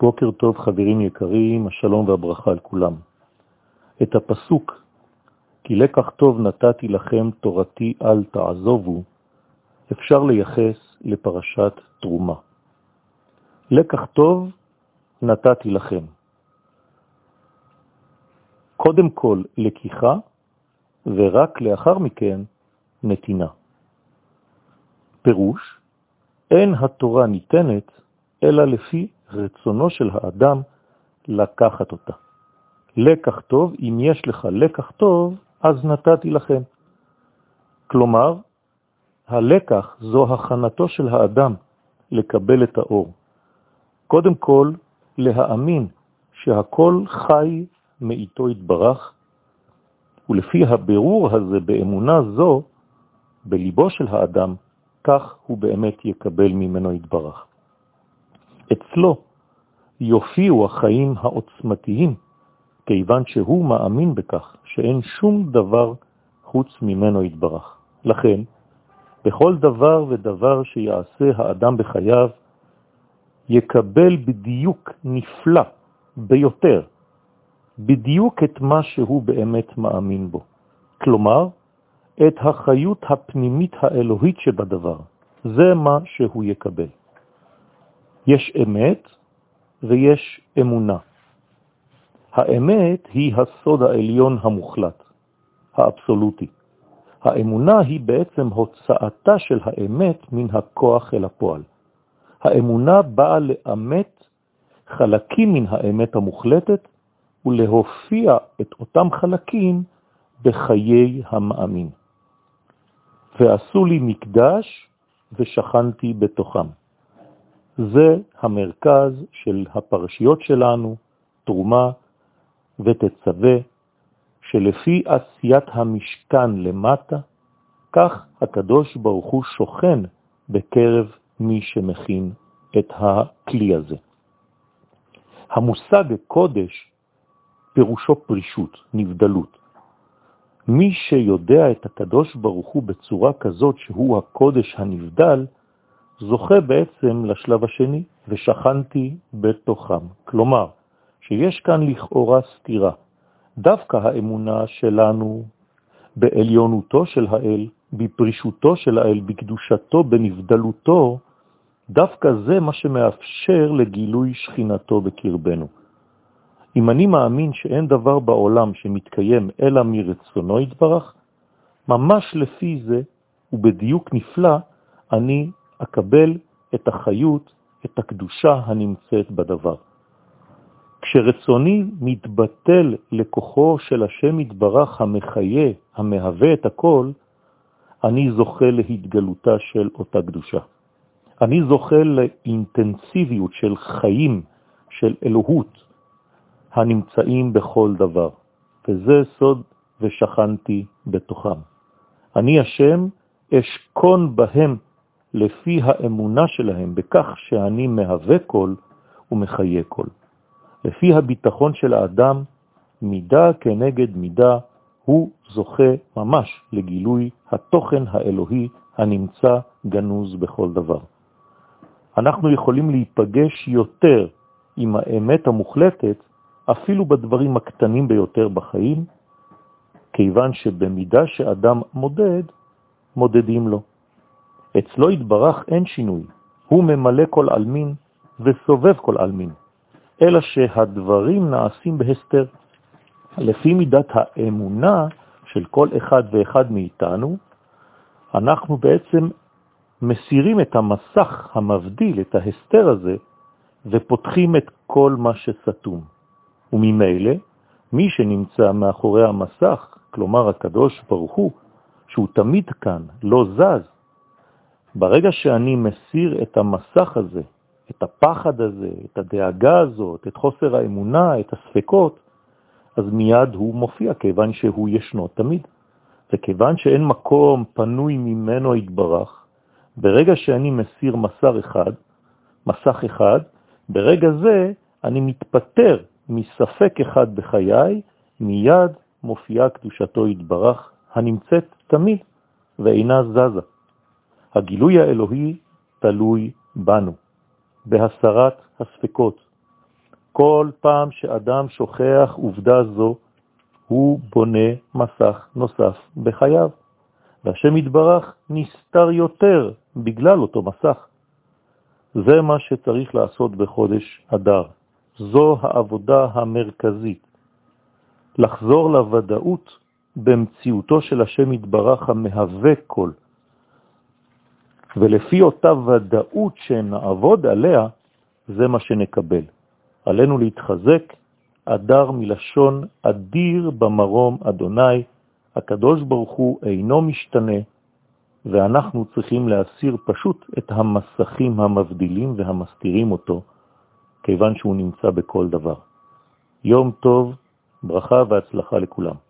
בוקר טוב חברים יקרים, השלום והברכה על כולם. את הפסוק, כי לקח טוב נתתי לכם תורתי אל תעזובו, אפשר לייחס לפרשת תרומה. לקח טוב נתתי לכם. קודם כל לקיחה, ורק לאחר מכן נתינה. פירוש, אין התורה ניתנת אלא לפי רצונו של האדם לקחת אותה. לקח טוב, אם יש לך לקח טוב, אז נתתי לכם. כלומר, הלקח זו הכנתו של האדם לקבל את האור. קודם כל, להאמין שהכל חי מאיתו התברך, ולפי הבירור הזה באמונה זו, בליבו של האדם, כך הוא באמת יקבל ממנו התברך. אצלו יופיעו החיים העוצמתיים, כיוון שהוא מאמין בכך שאין שום דבר חוץ ממנו התברך. לכן, בכל דבר ודבר שיעשה האדם בחייו, יקבל בדיוק נפלא ביותר, בדיוק את מה שהוא באמת מאמין בו. כלומר, את החיות הפנימית האלוהית שבדבר. זה מה שהוא יקבל. יש אמת ויש אמונה. האמת היא הסוד העליון המוחלט, האבסולוטי. האמונה היא בעצם הוצאתה של האמת מן הכוח אל הפועל. האמונה באה לאמת חלקים מן האמת המוחלטת ולהופיע את אותם חלקים בחיי המאמין. ועשו לי מקדש ושכנתי בתוכם. זה המרכז של הפרשיות שלנו, תרומה ותצווה, שלפי עשיית המשכן למטה, כך הקדוש ברוך הוא שוכן בקרב מי שמכין את הכלי הזה. המושג קודש פירושו פרישות, נבדלות. מי שיודע את הקדוש ברוך הוא בצורה כזאת שהוא הקודש הנבדל, זוכה בעצם לשלב השני, ושכנתי בתוכם. כלומר, שיש כאן לכאורה סתירה. דווקא האמונה שלנו בעליונותו של האל, בפרישותו של האל, בקדושתו, בנבדלותו, דווקא זה מה שמאפשר לגילוי שכינתו בקרבנו. אם אני מאמין שאין דבר בעולם שמתקיים אלא מרצונו יתברך, ממש לפי זה, ובדיוק נפלא, אני אקבל את החיות, את הקדושה הנמצאת בדבר. כשרצוני מתבטל לכוחו של השם יתברך המחיה, המהווה את הכל, אני זוכה להתגלותה של אותה קדושה. אני זוכה לאינטנסיביות של חיים, של אלוהות, הנמצאים בכל דבר, וזה סוד ושכנתי בתוכם. אני השם אשכון בהם לפי האמונה שלהם בכך שאני מהווה כל ומחיה כל. לפי הביטחון של האדם, מידה כנגד מידה, הוא זוכה ממש לגילוי התוכן האלוהי הנמצא גנוז בכל דבר. אנחנו יכולים להיפגש יותר עם האמת המוחלטת אפילו בדברים הקטנים ביותר בחיים, כיוון שבמידה שאדם מודד, מודדים לו. אצלו התברך אין שינוי, הוא ממלא כל אלמין וסובב כל אלמין, אלא שהדברים נעשים בהסתר. לפי מידת האמונה של כל אחד ואחד מאיתנו, אנחנו בעצם מסירים את המסך המבדיל, את ההסתר הזה, ופותחים את כל מה שסתום. וממילא, מי שנמצא מאחורי המסך, כלומר הקדוש ברוך הוא, שהוא תמיד כאן, לא זז, ברגע שאני מסיר את המסך הזה, את הפחד הזה, את הדאגה הזאת, את חוסר האמונה, את הספקות, אז מיד הוא מופיע, כיוון שהוא ישנו תמיד. וכיוון שאין מקום פנוי ממנו התברך, ברגע שאני מסיר מסר אחד, מסך אחד, ברגע זה אני מתפטר מספק אחד בחיי, מיד מופיעה קדושתו התברך, הנמצאת תמיד ואינה זזה. הגילוי האלוהי תלוי בנו, בהסרת הספקות, כל פעם שאדם שוכח עובדה זו, הוא בונה מסך נוסף בחייו, והשם יתברך נסתר יותר בגלל אותו מסך. זה מה שצריך לעשות בחודש אדר. זו העבודה המרכזית. לחזור לוודאות במציאותו של השם יתברך המהווה כל. ולפי אותה ודאות שנעבוד עליה, זה מה שנקבל. עלינו להתחזק, אדר מלשון אדיר במרום אדוני, הקדוש ברוך הוא אינו משתנה, ואנחנו צריכים להסיר פשוט את המסכים המבדילים והמסתירים אותו, כיוון שהוא נמצא בכל דבר. יום טוב, ברכה והצלחה לכולם.